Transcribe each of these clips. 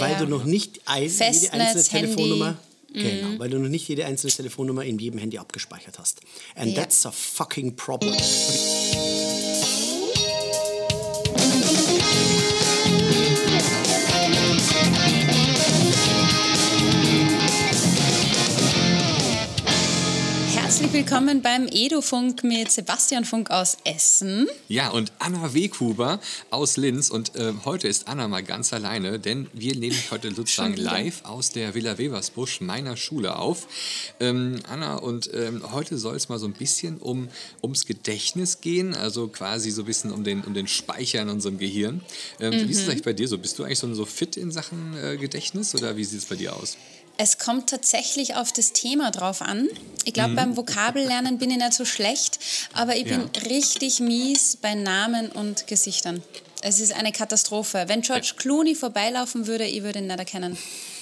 weil Ja. du noch nicht ein, jede Festnetz, einzelne Handy. Telefonnummer. Genau, weil du noch nicht jede einzelne Telefonnummer in jedem Handy abgespeichert hast. And Ja. that's a fucking problem. Herzlich willkommen beim Edufunk mit Sebastian Funk aus Essen. Ja, und Anna Weghuber aus Linz. Und äh, heute ist Anna mal ganz alleine, denn wir nehmen heute sozusagen live aus der Villa Weversbusch, meiner Schule, auf. Ähm, Anna, und ähm, heute soll es mal so ein bisschen um, ums Gedächtnis gehen, also quasi so ein bisschen um den, um den Speicher in unserem Gehirn. Ähm, Wie ist es eigentlich bei dir so? Bist du eigentlich so, so fit in Sachen äh, Gedächtnis oder wie sieht es bei dir aus? Es kommt tatsächlich auf das Thema drauf an. Ich glaube, beim Vokabellernen bin ich nicht so schlecht, aber ich bin Ja. richtig mies bei Namen und Gesichtern. Es ist eine Katastrophe. Wenn George Clooney vorbeilaufen würde, ich würde ihn nicht erkennen.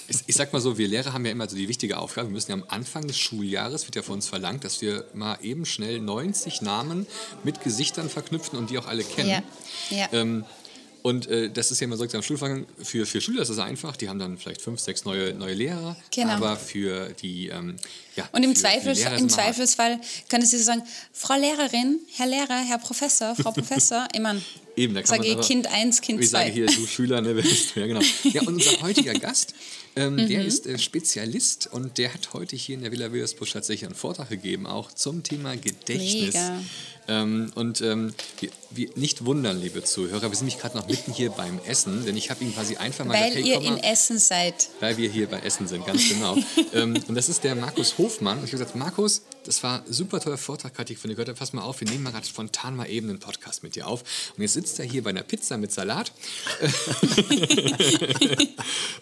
Ich, ich sag mal so, wir Lehrer haben ja immer so die wichtige Aufgabe, wir müssen ja am Anfang des Schuljahres, wird ja von uns verlangt, dass wir mal eben schnell 90 Namen mit Gesichtern verknüpfen und die auch alle kennen. Ja, ja. Ähm, und äh, das ist ja immer so am Schulfang, für, für Schüler ist das einfach, die haben dann vielleicht fünf, sechs neue, neue Lehrer, Genau. aber für die, ähm, ja, Und im, Zweifels, im immer. Zweifelsfall können Sie so sagen, Frau Lehrerin, Herr Lehrer, Herr Professor, Frau Professor, ich meine, Eben, da kann sage man ich aber- Kind 1, Kind Ich 2. sage hier, du Schüler, ne? Ja, genau. Ja, und unser heutiger Gast, ähm, Mhm. der ist äh, Spezialist und der hat heute hier in der Villa Wilhelmsbusch tatsächlich einen Vortrag gegeben, auch zum Thema Gedächtnis. Mega. Ähm, und ähm, wir, wir nicht wundern, liebe Zuhörer, wir sind nicht gerade noch mitten hier beim Essen, denn ich habe ihn quasi einfach mal Weil gesagt, hey, ihr komm in mal, Essen seid. weil wir hier bei Essen sind, ganz genau. ähm, und das ist der Markus Hofmann. Und ich habe gesagt, Markus, das war ein super toller Vortrag, gerade ich von dir gehört. Pass mal auf, wir nehmen mal gerade spontan mal eben einen Podcast mit dir auf. Und jetzt sitzt er hier bei einer Pizza mit Salat.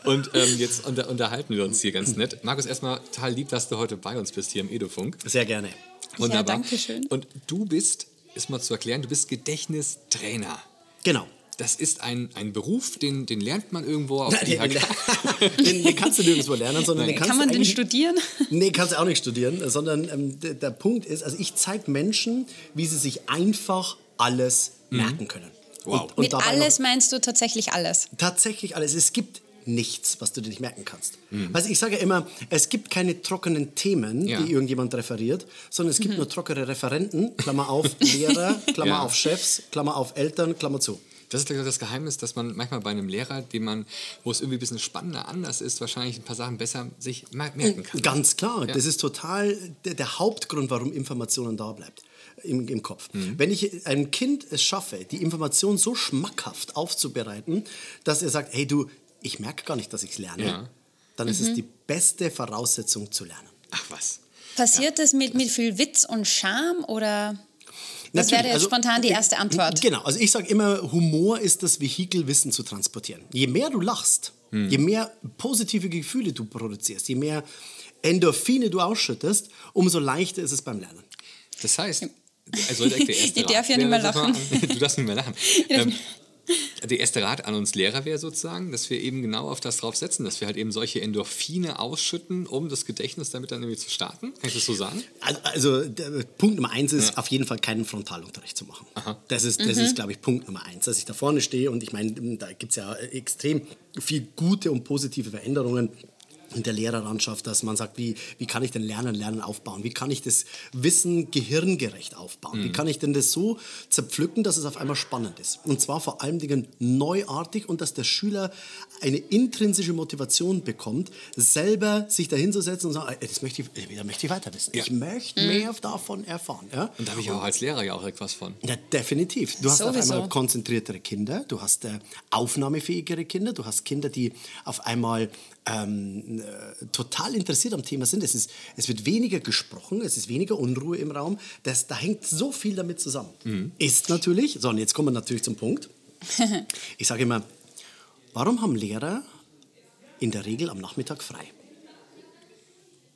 und ähm, jetzt unter, unterhalten wir uns hier ganz nett. Markus, erstmal total lieb, dass du heute bei uns bist hier im Edufunk. Sehr gerne. Wunderbar. danke schön. Und du bist, ist mal zu erklären, du bist Gedächtnistrainer. Genau. Das ist ein, ein Beruf, den, den lernt man irgendwo auf Den, der den, IHK. den, den kannst du nirgendwo lernen, sondern den kannst Kann man du den studieren? Nee, kannst du auch nicht studieren, sondern ähm, der, der Punkt ist, also ich zeige Menschen, wie sie sich einfach alles merken können. Wow. Und, und Mit dabei alles noch meinst du tatsächlich alles. tatsächlich alles. Es gibt nichts, was du dir nicht merken kannst. Mhm. Also ich sage ja immer, es gibt keine trockenen Themen, Ja. die irgendjemand referiert, sondern es gibt nur trockene Referenten, Klammer auf Lehrer, Klammer Ja. auf Chefs, Klammer auf Eltern, Klammer zu. Das ist ich, das Geheimnis, dass man manchmal bei einem Lehrer, dem man, wo es irgendwie ein bisschen spannender anders ist, wahrscheinlich ein paar Sachen besser sich mer- merken kann. Ganz klar, Ja. das ist total der, der Hauptgrund, warum Informationen da bleibt. Im, im Kopf. Mhm. Wenn ich einem Kind es schaffe, die Information so schmackhaft aufzubereiten, dass er sagt, hey du, ich merke gar nicht, dass ich es lerne, Ja. dann ist es die beste Voraussetzung zu lernen. Ach was. Passiert das mit, mit viel Witz und Charme oder? Das wäre Natürlich, jetzt also, spontan die erste Antwort. Genau, also ich sage immer, Humor ist das Vehikel, Wissen zu transportieren. Je mehr du lachst, Hm. je mehr positive Gefühle du produzierst, je mehr Endorphine du ausschüttest, umso leichter ist es beim Lernen. Das heißt, also der erste Ich darf ja nicht wäre mehr lachen. Du darfst nicht mehr lachen. Ähm, der erste Rat an uns Lehrer wäre sozusagen, dass wir eben genau auf das drauf setzen, dass wir halt eben solche Endorphine ausschütten, um das Gedächtnis damit dann irgendwie zu starten. Kann ich das so sagen? Also, also der Punkt Nummer eins ist auf jeden Fall keinen Frontalunterricht zu machen. Das ist, das ist glaube ich, Punkt Nummer eins. Dass ich da vorne stehe und ich meine, da gibt es ja extrem viel gute und positive Veränderungen der Lehrerlandschaft, dass man sagt, wie, wie kann ich denn Lernen, Lernen aufbauen? Wie kann ich das Wissen gehirngerecht aufbauen? Wie kann ich denn das so zerpflücken, dass es auf einmal spannend ist? Und zwar vor allen Dingen neuartig und dass der Schüler eine intrinsische Motivation bekommt, selber sich dahinzusetzen und sagen, "Ey, das möchte ich, da möchte ich weiter wissen. Ja. Ich möchte mehr davon erfahren. Ja? Und da habe ich auch als Lehrer ja auch etwas von. Ja, definitiv. Du hast auf Sowieso. einmal konzentriertere Kinder, du hast äh, aufnahmefähigere Kinder, du hast Kinder, die auf einmal ähm, äh, total interessiert am Thema sind. Es, ist, es wird weniger gesprochen, es ist weniger Unruhe im Raum. Das, da hängt so viel damit zusammen. Mhm. Ist natürlich, so und jetzt kommen wir natürlich zum Punkt. Ich sage immer, warum haben Lehrer in der Regel am Nachmittag frei?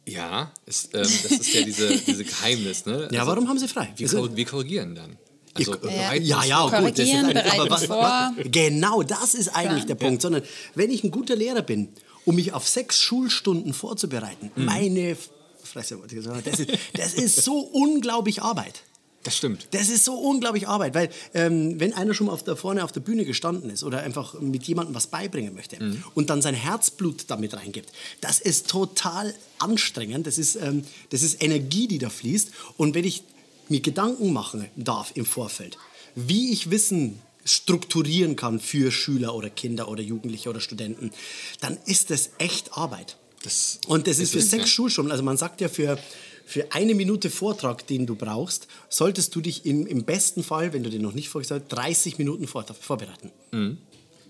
Ja, ist, ähm, das ist ja diese, diese Geheimnis. Ne? Ja, warum haben sie frei? Wir, Also- wir korrigieren dann. Also, ja, ja, vor. gut. Das ist ein- aber was- was- Genau, das ist eigentlich der Punkt. Sondern wenn ich ein guter Lehrer bin, um mich auf sechs Schulstunden vorzubereiten, Mhm. meine Fresse wollte ich sagen, das ist, das ist so unglaublich Arbeit. Das stimmt. Das ist so unglaublich Arbeit, weil ähm, wenn einer schon mal auf der, vorne auf der Bühne gestanden ist oder einfach mit jemandem was beibringen möchte Mhm. und dann sein Herzblut damit reingibt, das ist total anstrengend. Das ist, ähm, das ist Energie, die da fließt. Und wenn ich mir Gedanken machen darf im Vorfeld, wie ich Wissen strukturieren kann für Schüler oder Kinder oder Jugendliche oder Studenten, dann ist das echt Arbeit. Das Und das ist für sechs ja. Schulstunden. Also man sagt ja, für, für eine Minute Vortrag, den du brauchst, solltest du dich im, im besten Fall, wenn du den noch nicht vorgestellt hast, 30 Minuten vor, vorbereiten.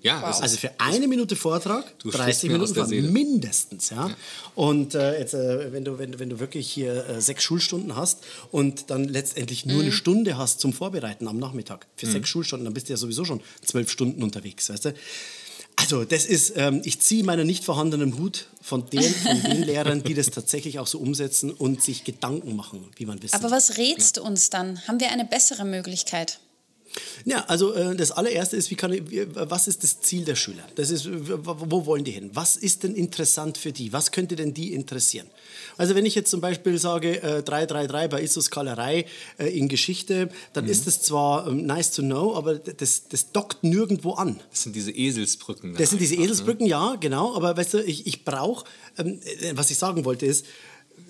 Ja, ist- Also für eine Minute Vortrag, Du 30 sprichst mir aus Minuten Vortrag, mindestens. Ja? Und äh, jetzt, äh, wenn, du, wenn, wenn du wirklich hier äh, sechs Schulstunden hast und dann letztendlich nur eine Stunde hast zum Vorbereiten am Nachmittag, für sechs Schulstunden, dann bist du ja sowieso schon zwölf Stunden unterwegs, weißt du? Also das ist, ähm, ich ziehe meinen nicht vorhandenen Hut von den, von den Lehrern, die das tatsächlich auch so umsetzen und sich Gedanken machen, wie man wissen. Aber was rätst du uns dann? Haben wir eine bessere Möglichkeit? Ja, also äh, das allererste ist, wie kann ich, was ist das Ziel der Schüler? Das ist, wo wollen die hin? Was ist denn interessant für die? Was könnte denn die interessieren? Also wenn ich jetzt zum Beispiel sage äh, 333 bei Issos Kalerei äh, in Geschichte, dann ist das zwar ähm, nice to know, aber das, das dockt nirgendwo an. das sind diese Eselsbrücken. Das sind diese ne? Eselsbrücken, ja, genau. Aber weißt du, ich, ich brauche, ähm, äh, was ich sagen wollte, ist,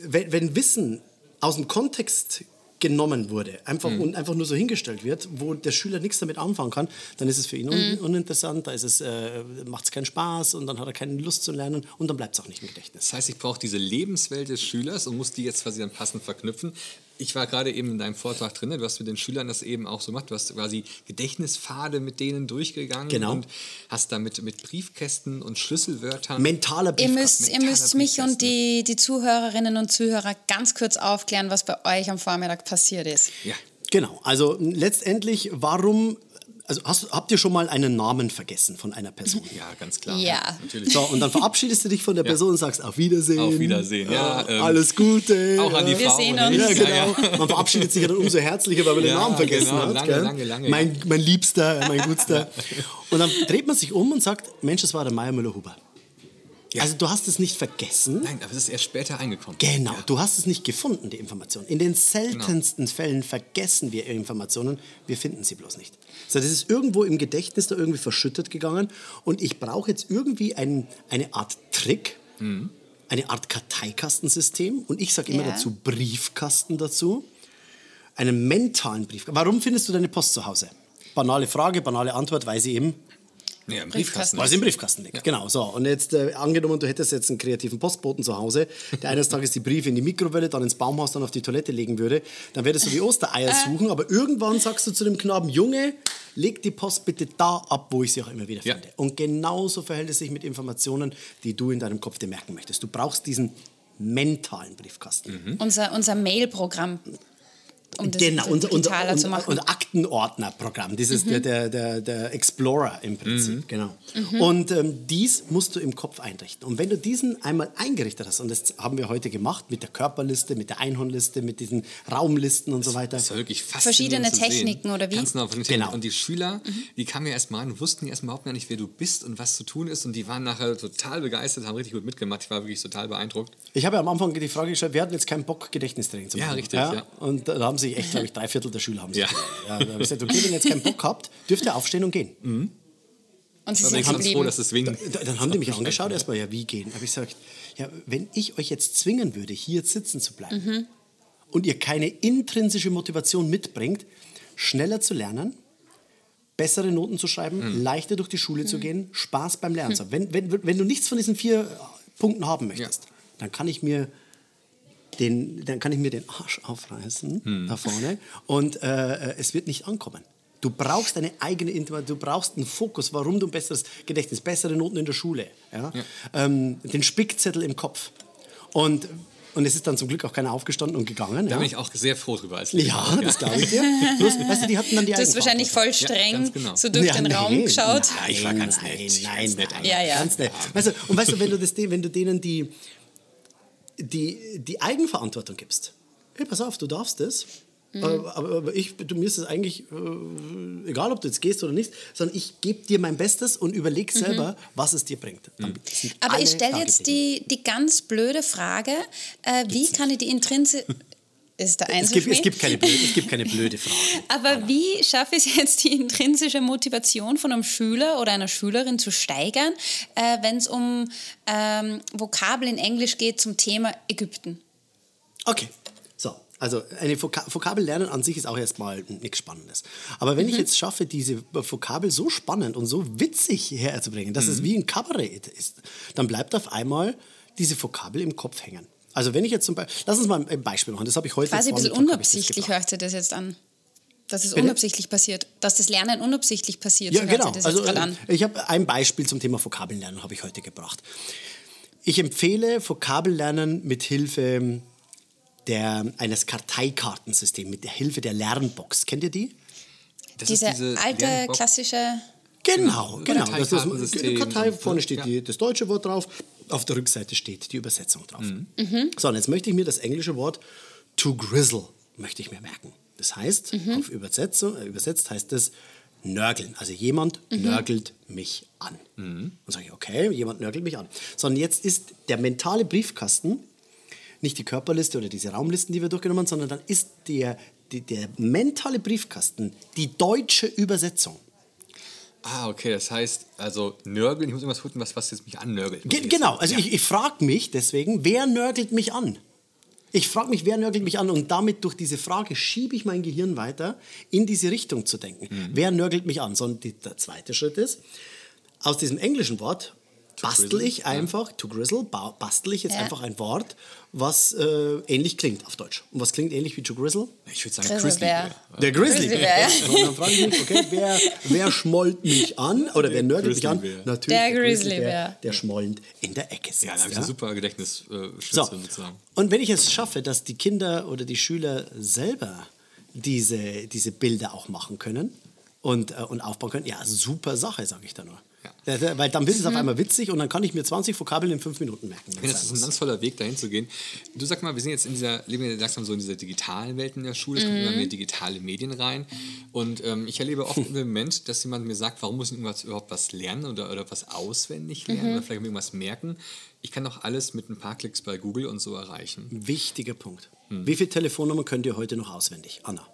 wenn, wenn Wissen aus dem Kontext genommen wurde, einfach Mhm. und einfach nur so hingestellt wird, wo der Schüler nichts damit anfangen kann, dann ist es für ihn un uninteressant, da ist es, äh, macht es keinen Spaß und dann hat er keine Lust zu lernen und dann bleibt es auch nicht im Gedächtnis. Das heißt, ich brauche diese Lebenswelt des Schülers und muss die jetzt quasi dann passend verknüpfen. Ich war gerade eben in deinem Vortrag drin, du hast mit den Schülern das eben auch so gemacht, du hast quasi Gedächtnispfade mit denen durchgegangen Genau. und hast damit mit Briefkästen und Schlüsselwörtern. Mentaler Ihr Briefkasten. müsst, ihr müsst mich und die, die Zuhörerinnen und Zuhörer ganz kurz aufklären, was bei euch am Vormittag passiert ist. ja, Genau, also letztendlich, warum, also hast, habt ihr schon mal einen Namen vergessen von einer Person? ja, ganz klar. Ja. natürlich. So, und dann verabschiedest du dich von der Person und sagst auf Wiedersehen. Auf Wiedersehen, ja, ähm, alles Gute. Auch an die ja. Wir Frau. sehen und uns. Ja, genau. Man verabschiedet sich ja dann umso herzlicher, weil man den Ja, Namen vergessen genau. hat. Lange, gell? lange, lange, Mein, ja. mein Liebster, mein Gutster. Und dann dreht man sich um und sagt, Mensch, das war der Meier Müller-Huber. Also du hast es nicht vergessen. Nein, aber es ist erst später eingekommen. Genau, du hast es nicht gefunden, die Information. In den seltensten Fällen vergessen wir Informationen, wir finden sie bloß nicht. So, das ist irgendwo im Gedächtnis da irgendwie verschüttet gegangen und ich brauche jetzt irgendwie ein, eine Art Trick, eine Art Karteikastensystem und ich sage immer Ja. dazu Briefkasten dazu, einen mentalen Briefkasten. Warum findest du deine Post zu Hause? Banale Frage, banale Antwort, weil sie eben Ja, im Briefkasten. Weil es im Briefkasten liegt. Genau, so. Und jetzt äh, angenommen, du hättest jetzt einen kreativen Postboten zu Hause, der eines Tages die Briefe in die Mikrowelle, dann ins Baumhaus, dann auf die Toilette legen würde, dann würdest du wie Ostereier suchen, aber irgendwann sagst du zu dem Knaben, Junge, leg die Post bitte da ab, wo ich sie auch immer wieder Ja. finde. Und genauso verhält es sich mit Informationen, die du in deinem Kopf dir merken möchtest. Du brauchst diesen mentalen Briefkasten. Unser, unser Mail-Programm, um das Genau, unser, unser, zu machen. unser Aktenordnerprogramm, dieses der, der, der, der Explorer im Prinzip, Mhm. genau. Und ähm, dies musst du im Kopf einrichten. Und wenn du diesen einmal eingerichtet hast, und das haben wir heute gemacht mit der Körperliste, mit der Einhornliste, mit diesen Raumlisten und so weiter. Das war wirklich faszinierend Verschiedene zu sehen. Techniken, oder wie? Ganz genau, Techniken. Genau. Und die Schüler, die kamen ja erstmal an, wussten erstmal überhaupt gar nicht, wer du bist und was zu tun ist. Und die waren nachher total begeistert, haben richtig gut mitgemacht. Ich war wirklich total beeindruckt. Ich habe ja am Anfang die Frage gestellt, wir hatten jetzt keinen Bock, Gedächtnistraining zu Ja, machen. richtig, ja. Und da haben sich echt, glaube ich, drei Viertel der Schüler haben sich Ja. ja. Da habe ich gesagt, okay, wenn ihr jetzt keinen Bock habt, dürft ihr aufstehen und gehen. Und sie Ich sind bin ganz froh, dass das wegen. Da- Dann haben die mich angeschaut, erstmal, ja, wie gehen? habe ich gesagt, ja, wenn ich euch jetzt zwingen würde, hier sitzen zu bleiben und ihr keine intrinsische Motivation mitbringt, schneller zu lernen, bessere Noten zu schreiben, leichter durch die Schule zu gehen, Spaß beim Lernen zu haben. Wenn, wenn, wenn du nichts von diesen vier Punkten haben möchtest, dann kann ich mir den, dann kann ich mir den Arsch aufreißen da vorne und äh, es wird nicht ankommen. Du brauchst eine eigene Information, du brauchst einen Fokus, warum du ein besseres Gedächtnis, bessere Noten in der Schule, ja? Ähm, den Spickzettel im Kopf. Und, und es ist dann zum Glück auch keiner aufgestanden und gegangen. Da ja? bin ich auch sehr froh drüber als ja, das glaube ich dir. Bloß, weißt du, die hatten dann die Du hast wahrscheinlich voll streng ganz genau. so durch den Raum geschaut. Nein, Ich war ganz nein, nett. Ich war Nein, ganz nett nein, Ja, ja. Ganz nett. Weißt du, und weißt du, wenn du, das, wenn du denen die, die, die Eigenverantwortung gibst, hey, pass auf, du darfst das, Mhm. aber, aber ich, du, mir ist es eigentlich äh, egal, ob du jetzt gehst oder nicht, sondern ich gebe dir mein Bestes und überleg selber, was es dir bringt. Mhm. Aber ich stelle jetzt die, die ganz blöde Frage, äh, wie kann ich die Intrinsi ist der Es gibt, es, gibt keine blöde, es gibt keine blöde Frage. Aber wie schaffe ich es jetzt, die intrinsische Motivation von einem Schüler oder einer Schülerin zu steigern, äh, wenn es um ähm, Vokabel in Englisch geht zum Thema Ägypten? Okay, so. Also eine Voka Vokabel lernen an sich ist auch erstmal nichts Spannendes. Aber wenn ich jetzt schaffe, diese Vokabel so spannend und so witzig herzubringen, dass es wie ein Kabarett ist, dann bleibt auf einmal diese Vokabel im Kopf hängen. Also wenn ich jetzt zum Beispiel, lass uns mal ein Beispiel machen, das habe ich heute Quasi ein bisschen unabsichtlich hört sich das jetzt an. Dass es Bitte? unabsichtlich passiert. Dass das Lernen unabsichtlich passiert. Ja, so genau. Also äh, an. ich habe ein Beispiel zum Thema Vokabellernen habe ich heute gebracht. Ich empfehle Vokabellernen mit Hilfe der, eines Karteikartensystems, mit der Hilfe der Lernbox. Kennt ihr die? Das Diese, ist diese alte, Lernbox. klassische. Genau, genau. Das ist, Kartei, vorne steht ja. die, das deutsche Wort drauf, auf der Rückseite steht die Übersetzung drauf. Mhm. So, und jetzt möchte ich mir das englische Wort to grizzle möchte ich mir merken. Das heißt, Mhm. auf Übersetzung, äh, übersetzt heißt es nörgeln. Also jemand Mhm. nörgelt mich an. Dann sage ich, okay, jemand nörgelt mich an. Sondern jetzt ist der mentale Briefkasten nicht die Körperliste oder diese Raumlisten, die wir durchgenommen haben, sondern dann ist der, die, der mentale Briefkasten die deutsche Übersetzung. Ah, okay, das heißt, also nörgeln, ich muss irgendwas finden, was, was jetzt mich annörgelt. Ge genau, also ich, ich frage mich deswegen, wer nörgelt mich an? Ich frage mich, wer nörgelt mich an? Und damit durch diese Frage schiebe ich mein Gehirn weiter, in diese Richtung zu denken. Wer nörgelt mich an? Sondern der zweite Schritt ist, aus diesem englischen Wort bastel ich einfach, to grizzle, ba- bastel ich jetzt Ja. einfach ein Wort, was äh, ähnlich klingt auf Deutsch. Und was klingt ähnlich wie to grizzle? Ich würde sagen, Grizzlybär. Grizzlybär. Der Grizzly. Grizzlybär, ja. Und dann frage ich mich, okay, wer, wer schmollt mich an oder wer nörgelt mich an? Natürlich Der Grizzlybär, Grizzlybär. der schmollend in der Ecke sitzt. Ja, da habe ich ja? eine super Gedächtnisstütze So, sozusagen. und wenn ich es schaffe, dass die Kinder oder die Schüler selber diese, diese Bilder auch machen können und, äh, und aufbauen können, ja, super Sache, sage ich da nur. Ja. Ja, Weil dann wird Mhm. es auf einmal witzig und dann kann ich mir 20 Vokabeln in fünf Minuten merken. Finde, das ist ein ganz toller Weg, dahin zu gehen. Du sag mal, wir sind jetzt in dieser, leben ja langsam so in dieser digitalen Welt in der Schule, es kommen immer mehr digitale Medien rein. Und ähm, ich erlebe oft im Moment, dass jemand mir sagt, warum muss ich irgendwas, überhaupt was lernen oder, oder was auswendig lernen oder vielleicht irgendwas merken. Ich kann doch alles mit ein paar Klicks bei Google und so erreichen. Wichtiger Punkt. Hm. Wie viele Telefonnummern könnt ihr heute noch auswendig? Anna.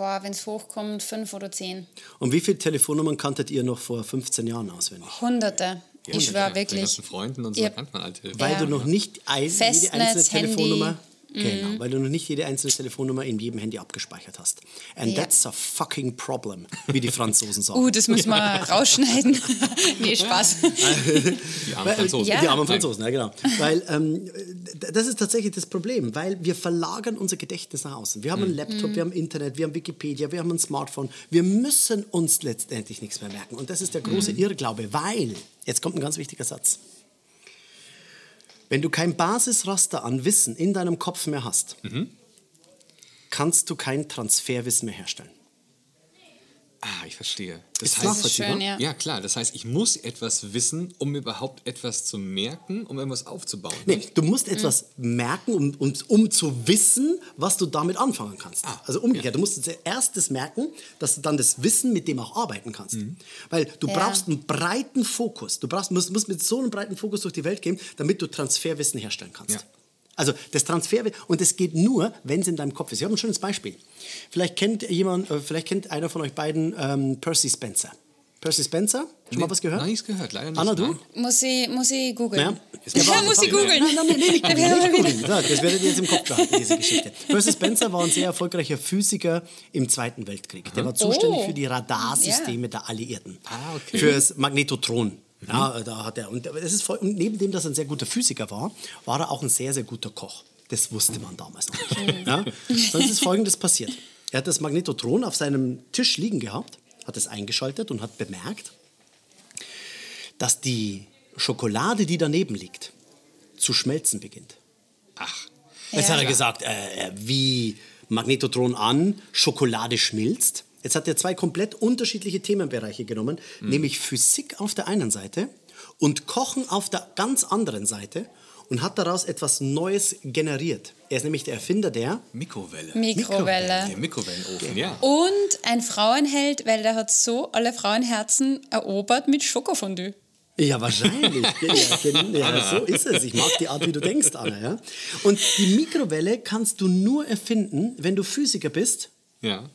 Boah, wenn es hochkommt, fünf oder zehn. Und wie viele Telefonnummern kanntet ihr noch vor 15 Jahren auswendig? Hunderte. ich schwöre Mit den wirklich. ganzen Freunden und so Ja. kennt man alte. Weil Ja. du noch nicht ein, jede Festnetz, einzelne Handy. Telefonnummer. Mhm. Genau, weil du noch nicht jede einzelne Telefonnummer in jedem Handy abgespeichert hast. And Ja. that's a fucking problem, wie die Franzosen sagen. Uh, das müssen wir rausschneiden. nee, Spaß. Die armen Franzosen. Ja. Die armen Franzosen, ja genau. weil ähm, das ist tatsächlich das Problem, weil wir verlagern unser Gedächtnis nach außen. Wir haben einen Laptop, wir haben Internet, wir haben Wikipedia, wir haben ein Smartphone. Wir müssen uns letztendlich nichts mehr merken. Und das ist der große Irrglaube, weil, jetzt kommt ein ganz wichtiger Satz. Wenn du kein Basisraster an Wissen in deinem Kopf mehr hast, kannst du kein Transferwissen mehr herstellen. Ah, ich verstehe. Ist Das klar. heißt, Das ist schön, ja. ja klar, das heißt, ich muss etwas wissen, um überhaupt etwas zu merken, um irgendwas aufzubauen. Nee, du musst etwas merken, um, um, um zu wissen, was du damit anfangen kannst. Ah, also umgekehrt, du musst zuerst das merken, dass du dann das Wissen mit dem auch arbeiten kannst. Weil du Ja. brauchst einen breiten Fokus. Du brauchst, musst, musst mit so einem breiten Fokus durch die Welt gehen, damit du Transferwissen herstellen kannst. Ja. Also das Transferwissen, und es geht nur, wenn es in deinem Kopf ist. Ich habe ein schönes Beispiel. Vielleicht kennt jemand, äh, vielleicht kennt einer von euch beiden ähm, Percy Spencer. Percy Spencer, schon mal was gehört? Nein, nichts gehört, leider nicht. Anna, du? Muss ich, muss ich googeln? Ja. Ja, muss ich googeln. Nein, nein, nein, nicht googeln, nicht googeln. Ja, Das werdet ihr jetzt im Kopf behalten, diese Geschichte. Percy Spencer war ein sehr erfolgreicher Physiker im Zweiten Weltkrieg. Der war zuständig Oh. für die Radarsysteme der Alliierten. Ah, okay. Für das Magnetotron. Ja, da hat er, und, das ist voll, und neben dem, dass er ein sehr guter Physiker war, war er auch ein sehr, sehr guter Koch. Das wusste man damals noch nicht. ja? Sonst ist Folgendes passiert. Er hat das Magnetotron auf seinem Tisch liegen gehabt, hat es eingeschaltet und hat bemerkt, dass die Schokolade, die daneben liegt, zu schmelzen beginnt. Ach, Jetzt Ja. hat er gesagt, äh, äh, wie Magnetotron an, Schokolade schmilzt. Jetzt hat er zwei komplett unterschiedliche Themenbereiche genommen, nämlich Physik auf der einen Seite und Kochen auf der ganz anderen Seite und hat daraus etwas Neues generiert. Er ist nämlich der Erfinder der Mikrowelle. Mikrowelle. Der Mikrowellenofen, ja. Und ein Frauenheld, weil der hat so alle Frauenherzen erobert mit Schokofondue. Ja, wahrscheinlich. ja, ja, so ist es. Ich mag die Art, wie du denkst, Anna. Ja? Und die Mikrowelle kannst du nur erfinden, wenn du Physiker bist. Ja.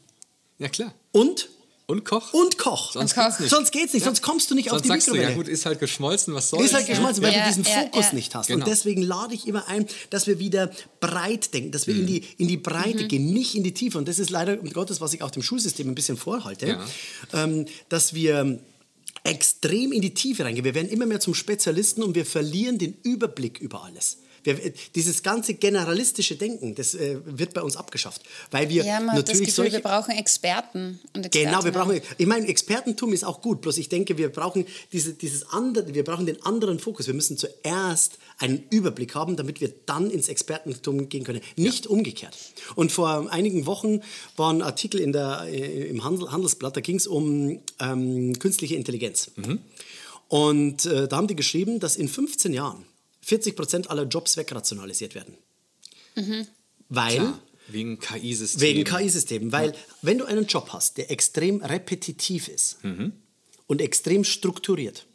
Ja, klar. Und und Koch? Und Koch. Sonst Koch. geht's nicht. Sonst geht's nicht, ja. sonst kommst du nicht sonst auf die sagst Mikrowelle. Du, ja gut, ist halt geschmolzen, was soll's. Ist halt geschmolzen, weil ja. du diesen ja, Fokus nicht hast. Genau. Und deswegen lade ich immer ein, dass wir wieder breit denken, dass wir Mhm. in, die, in die Breite mhm. gehen, nicht in die Tiefe. Und das ist leider, um Gottes, was ich auch dem Schulsystem ein bisschen vorhalte, ähm, dass wir extrem in die Tiefe reingehen. Wir werden immer mehr zum Spezialisten und wir verlieren den Überblick über alles. Wir, dieses ganze generalistische Denken, das äh, wird bei uns abgeschafft, weil wir ja, man natürlich das Gefühl, solche, wir brauchen Experten und Genau, wir brauchen. Ich meine, Expertentum ist auch gut. Bloß ich denke, wir brauchen diese, dieses andere, wir brauchen den anderen Fokus. Wir müssen zuerst einen Überblick haben, damit wir dann ins Expertentum gehen können. Nicht ja. umgekehrt. Und vor einigen Wochen war ein Artikel in der, äh, im Handel, Handelsblatt, da ging es um ähm, künstliche Intelligenz. Mhm. Und äh, da haben die geschrieben, dass in 15 Jahren 40 Prozent aller Jobs wegrationalisiert werden. Mhm. Weil. Klar, wegen KI-Systemen. Wegen KI-Systemen. Weil, ja. wenn du einen Job hast, der extrem repetitiv ist mhm. und extrem strukturiert,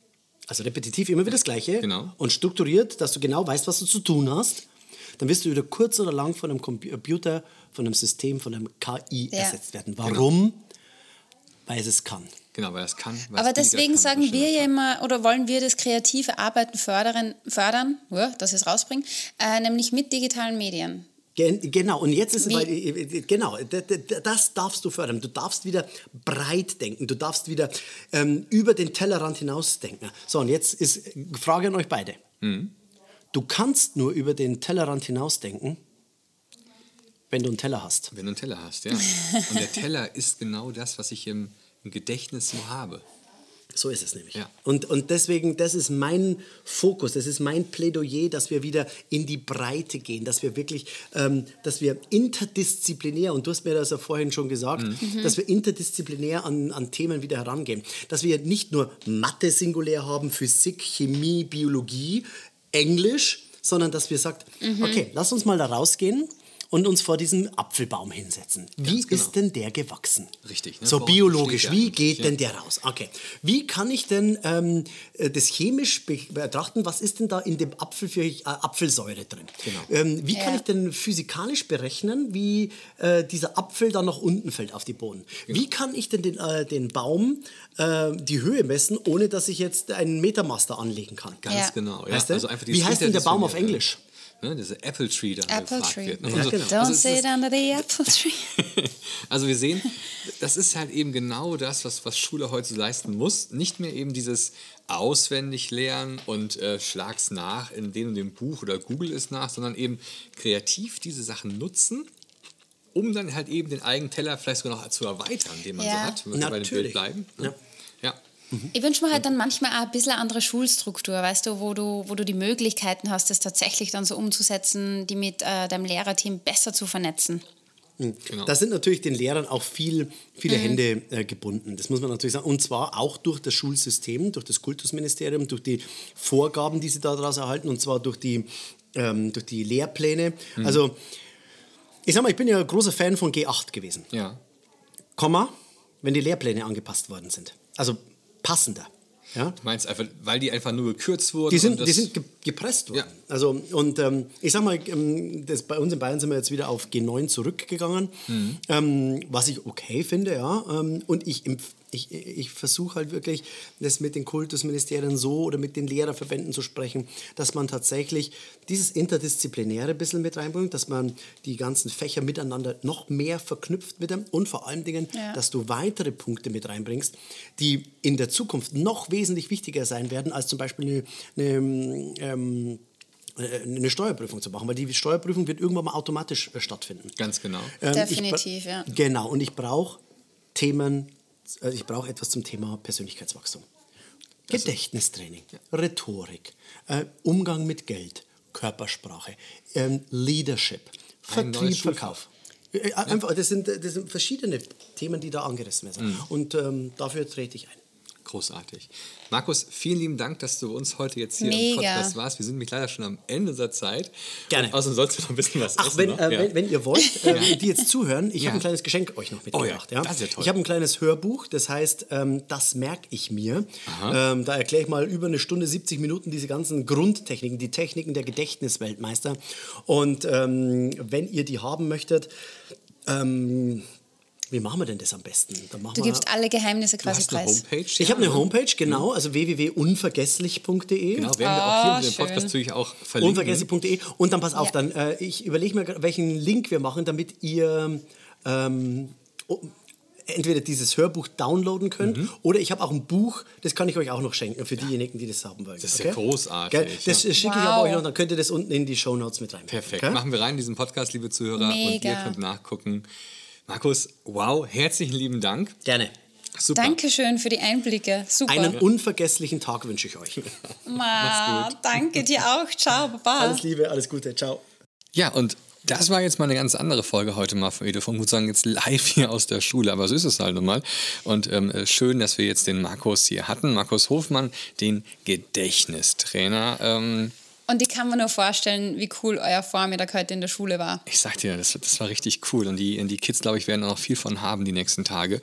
also repetitiv immer wieder das Gleiche genau. und strukturiert, dass du genau weißt, was du zu tun hast, dann wirst du wieder kurz oder lang von einem Computer, von einem System, von einem KI ja. ersetzt werden. Warum? Genau. Weil es es kann. Genau, weil es kann. Aber deswegen sagen wir ja immer, oder wollen wir das kreative Arbeiten fördern, fördern ja, dass es rausbringt, äh, nämlich mit digitalen Medien. Genau, und jetzt ist es, weil, genau, das darfst du fördern. Du darfst wieder breit denken, du darfst wieder ähm, über den Tellerrand hinaus denken. So, und jetzt ist Frage an euch beide. Mhm. Du kannst nur über den Tellerrand hinaus denken, wenn du einen Teller hast. Wenn du einen Teller hast, ja. Und der Teller ist genau das, was ich im, im Gedächtnis so habe. So ist es nämlich. Ja. Und, und deswegen, das ist mein Fokus, das ist mein Plädoyer, dass wir wieder in die Breite gehen, dass wir wirklich, ähm, dass wir interdisziplinär, und du hast mir das ja vorhin schon gesagt, Mhm. dass wir interdisziplinär an, an Themen wieder herangehen. Dass wir nicht nur Mathe singulär haben, Physik, Chemie, Biologie, Englisch, sondern dass wir sagt, Mhm. okay, lass uns mal da rausgehen und uns vor diesen Apfelbaum hinsetzen. Wie Ganz genau. ist denn der gewachsen? Richtig, ne? So Worauf biologisch, wie geht Ja. denn der raus? Okay. Wie kann ich denn ähm, äh, das chemisch be- betrachten? Was ist denn da in dem Apfel für äh, Apfelsäure drin? Genau. Ähm, wie kann Ja. ich denn physikalisch berechnen, wie äh, dieser Apfel dann nach unten fällt auf die Boden? Genau. Wie kann ich denn den, äh, den Baum äh, die Höhe messen, ohne dass ich jetzt einen Metermaster anlegen kann? Ganz Ja. genau. Ja. Weißt du? Also einfach wie heißt denn der Baum auf Englisch? Ne, diese Apple Tree, da Apple gefragt Tree. wird. Ne? Ja, Und so. genau. Don't Also sit under the apple tree. Also wir sehen, das ist halt eben genau das, was, was Schule heute leisten muss. Nicht mehr eben dieses auswendig lernen und äh, schlag's nach in dem und dem Buch oder Google es nach, sondern eben kreativ diese Sachen nutzen, um dann halt eben den eigenen Teller vielleicht sogar noch zu erweitern, den man so Ja. hat, wenn wir bei dem. Bild bleiben. Ne? Ja. Ja. Ich wünsche mir halt dann manchmal auch ein bisschen eine andere Schulstruktur, weißt du, wo du, wo du die Möglichkeiten hast, das tatsächlich dann so umzusetzen, die mit äh, deinem Lehrerteam besser zu vernetzen. Genau. Da sind natürlich den Lehrern auch viel, viele Hände äh, gebunden. Das muss man natürlich sagen. Und zwar auch durch das Schulsystem, durch das Kultusministerium, durch die Vorgaben, die sie daraus erhalten, und zwar durch die, ähm, durch die Lehrpläne. Also, ich sag mal, ich bin ja ein großer Fan von G8 gewesen. ja. Komma, wenn die Lehrpläne angepasst worden sind. Also passender. Ja? Du meinst einfach, weil die einfach nur gekürzt wurden? Die sind, das- die sind ge gepresst worden. Ja. Also, und ähm, ich sag mal, ähm, das, bei uns in Bayern sind wir jetzt wieder auf G9 zurückgegangen, Mhm. ähm, was ich okay finde, ja. Ähm, und ich, ich, ich versuche halt wirklich, das mit den Kultusministerien so oder mit den Lehrerverbänden zu sprechen, dass man tatsächlich dieses Interdisziplinäre ein bisschen mit reinbringt, dass man die ganzen Fächer miteinander noch mehr verknüpft mit dem und vor allen Dingen, Ja. dass du weitere Punkte mit reinbringst, die in der Zukunft noch wesentlich wichtiger sein werden, als zum Beispiel eine, eine, ähm, äh, eine Steuerprüfung zu machen, weil die Steuerprüfung wird irgendwann mal automatisch äh, stattfinden. Ganz genau. Ähm, Definitiv, ja. Genau, und ich brauche Themen, also ich brauche etwas zum Thema Persönlichkeitswachstum. Gedächtnistraining, Rhetorik, äh, Umgang mit Geld, Körpersprache, ähm, Leadership, Ein Vertrieb. Verkauf. Äh, Einfach, das, sind, das sind verschiedene Themen, die da angerissen werden. Mhm. Und ähm, dafür trete ich ein. Großartig. Markus, vielen lieben Dank, dass du uns heute jetzt hier Mega. im Podcast warst. Wir sind nämlich leider schon am Ende unserer Zeit. Gerne. Und außerdem sollst du noch ein bisschen was Ach, essen. wenn, noch. äh, Ja. wenn, wenn ihr wollt, äh, die jetzt zuhören, ich Ja. habe ein kleines Geschenk euch noch mitgebracht. Oh ja, das ist ja toll. Ich habe ein kleines Hörbuch, das heißt, ähm, das merke ich mir. Ähm, da erkläre ich mal über eine Stunde, 70 Minuten diese ganzen Grundtechniken, die Techniken der Gedächtnisweltmeister. Und ähm, wenn ihr die haben möchtet, ähm, wie machen wir denn das am besten? Dann machen Du wir- gibst alle Geheimnisse Du quasi hast eine preis. Homepage. ich habe eine Homepage, genau, also www.unvergesslich.de. Genau, werden wir auch hier in dem. Podcast natürlich auch verlinken. Unvergesslich.de. Und dann pass auf, Ja. dann äh, ich überlege mir, welchen Link wir machen, damit ihr ähm, entweder dieses Hörbuch downloaden könnt Mhm. oder ich habe auch ein Buch, das kann ich euch auch noch schenken für diejenigen, die das haben wollen. Das ist ja großartig, Gell? Das ja. schicke ich Wow. aber euch noch, dann könnt ihr das unten in die Shownotes mit rein. Perfekt. Gell? Machen wir rein in diesen Podcast, liebe Zuhörer. Und ihr Mega. könnt nachgucken. Markus, wow, herzlichen lieben Dank. Gerne. Super. Dankeschön für die Einblicke. Super. Einen unvergesslichen Tag wünsche ich euch. Ma, danke dir auch. Ciao, Baba. Alles Liebe, alles Gute. Ciao. Ja, und das war jetzt mal eine ganz andere Folge heute mal von muss sagen, jetzt live hier aus der Schule, aber so ist es halt nun mal. Und ähm, äh, schön, dass wir jetzt den Markus hier hatten. Markus Hofmann, den Gedächtnistrainer. Ähm, Und ich kann mir nur vorstellen, wie cool euer Vormittag heute in der Schule war. ich sag dir, das, das war richtig cool. Und die, die Kids, glaube ich, werden auch noch viel von haben die nächsten Tage.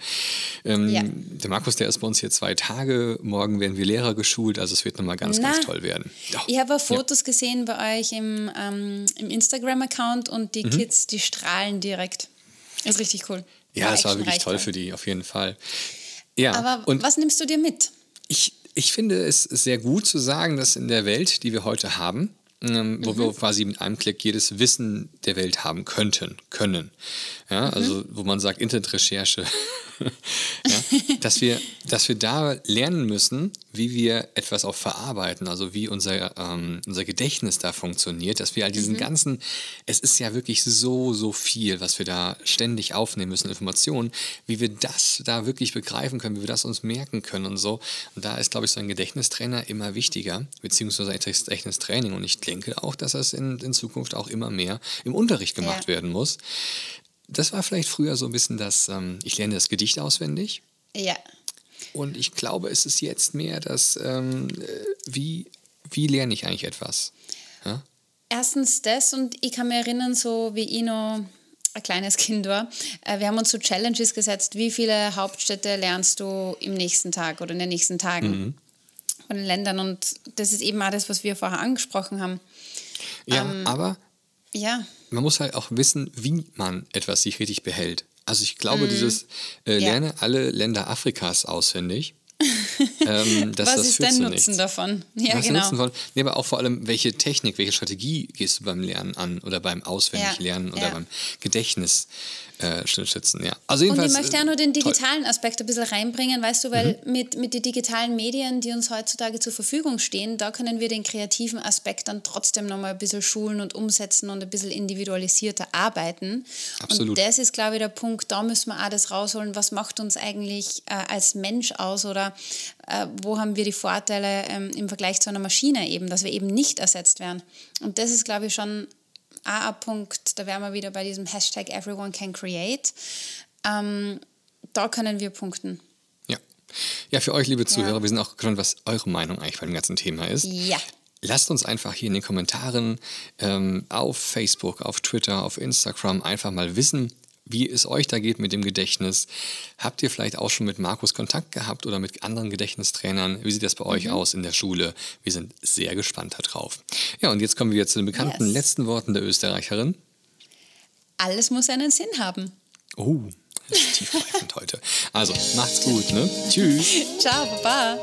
Ähm, Ja. Der Markus, der ist bei uns hier zwei Tage. Morgen werden wir Lehrer geschult. Also es wird nochmal ganz, ganz Na, toll werden. Doch. Ich habe auch Fotos gesehen bei euch im, ähm, im Instagram-Account und die Kids, die strahlen direkt. Das ist richtig cool. Mhm. Ja, es war wirklich toll für die, auf jeden Fall. Ja, Aber und was nimmst du dir mit? ich, ich finde es sehr gut zu sagen, dass in der Welt, die wir heute haben, ähm, wo wir quasi mit einem Klick jedes Wissen der Welt haben könnten, können. Ja, also wo man sagt Internetrecherche, ja, dass, wir, dass wir da lernen müssen, wie wir etwas auch verarbeiten, also wie unser, ähm, unser Gedächtnis da funktioniert, dass wir all diesen ganzen, es ist ja wirklich so, so viel, was wir da ständig aufnehmen müssen, Informationen, wie wir das da wirklich begreifen können, wie wir das uns merken können und so. Und da ist, glaube ich, so ein Gedächtnistrainer immer wichtiger, beziehungsweise ein Gedächtnistraining. Und ich denke auch, dass das in, in Zukunft auch immer mehr im Unterricht gemacht Ja. werden muss. Das war vielleicht früher so ein bisschen das, ähm, ich lerne das Gedicht auswendig. Ja. Und ich glaube, es ist jetzt mehr das, ähm, äh, wie, wie lerne ich eigentlich etwas? Ja? Erstens das und ich kann mich erinnern, so wie ich noch ein kleines Kind war, äh, wir haben uns so Challenges gesetzt, wie viele Hauptstädte lernst du im nächsten Tag oder in den nächsten Tagen von den Ländern und das ist eben auch das, was wir vorher angesprochen haben. Ja, Ähm, aber Ja, man muss halt auch wissen, wie man etwas sich richtig behält. Also ich glaube, dieses äh, Mhm. Ja. lerne alle Länder Afrikas auswendig. ähm, das, was das ist zu Nutzen davon? Ja, Was genau. nutzen wollen. Nee, aber auch vor allem, welche Technik, welche Strategie gehst du beim Lernen an oder beim Auswendiglernen oder ja. beim Gedächtnis äh. Ja. Also Und ich möchte äh, auch nur den toll. digitalen Aspekt ein bisschen reinbringen, weißt du, weil Mhm. mit, mit den digitalen Medien, die uns heutzutage zur Verfügung stehen, da können wir den kreativen Aspekt dann trotzdem nochmal ein bisschen schulen und umsetzen und ein bisschen individualisierter arbeiten. Absolut. Und das ist, glaube ich, der Punkt, da müssen wir auch das rausholen, was macht uns eigentlich äh, als Mensch aus oder äh, wo haben wir die Vorteile ähm, im Vergleich zu einer Maschine eben, dass wir eben nicht ersetzt werden. Und das ist, glaube ich, schon auch ein Punkt, da wären wir wieder bei diesem Hashtag Everyone can create. Ähm, da können wir punkten. Ja. ja, für euch, liebe Zuhörer, wir sind auch gespannt, was eure Meinung eigentlich bei dem ganzen Thema ist. Ja. Lasst uns einfach hier in den Kommentaren ähm, auf Facebook, auf Twitter, auf Instagram einfach mal wissen, wie es euch da geht mit dem Gedächtnis. Habt ihr vielleicht auch schon mit Markus Kontakt gehabt oder mit anderen Gedächtnistrainern? Wie sieht das bei Mhm. euch aus in der Schule? Wir sind sehr gespannt darauf. Ja, und jetzt kommen wir zu den bekannten Yes. letzten Worten der Österreicherin. Alles muss einen Sinn haben. Oh, das ist tiefgreifend heute. Also, macht's gut, ne? Tschüss. Ciao, Baba.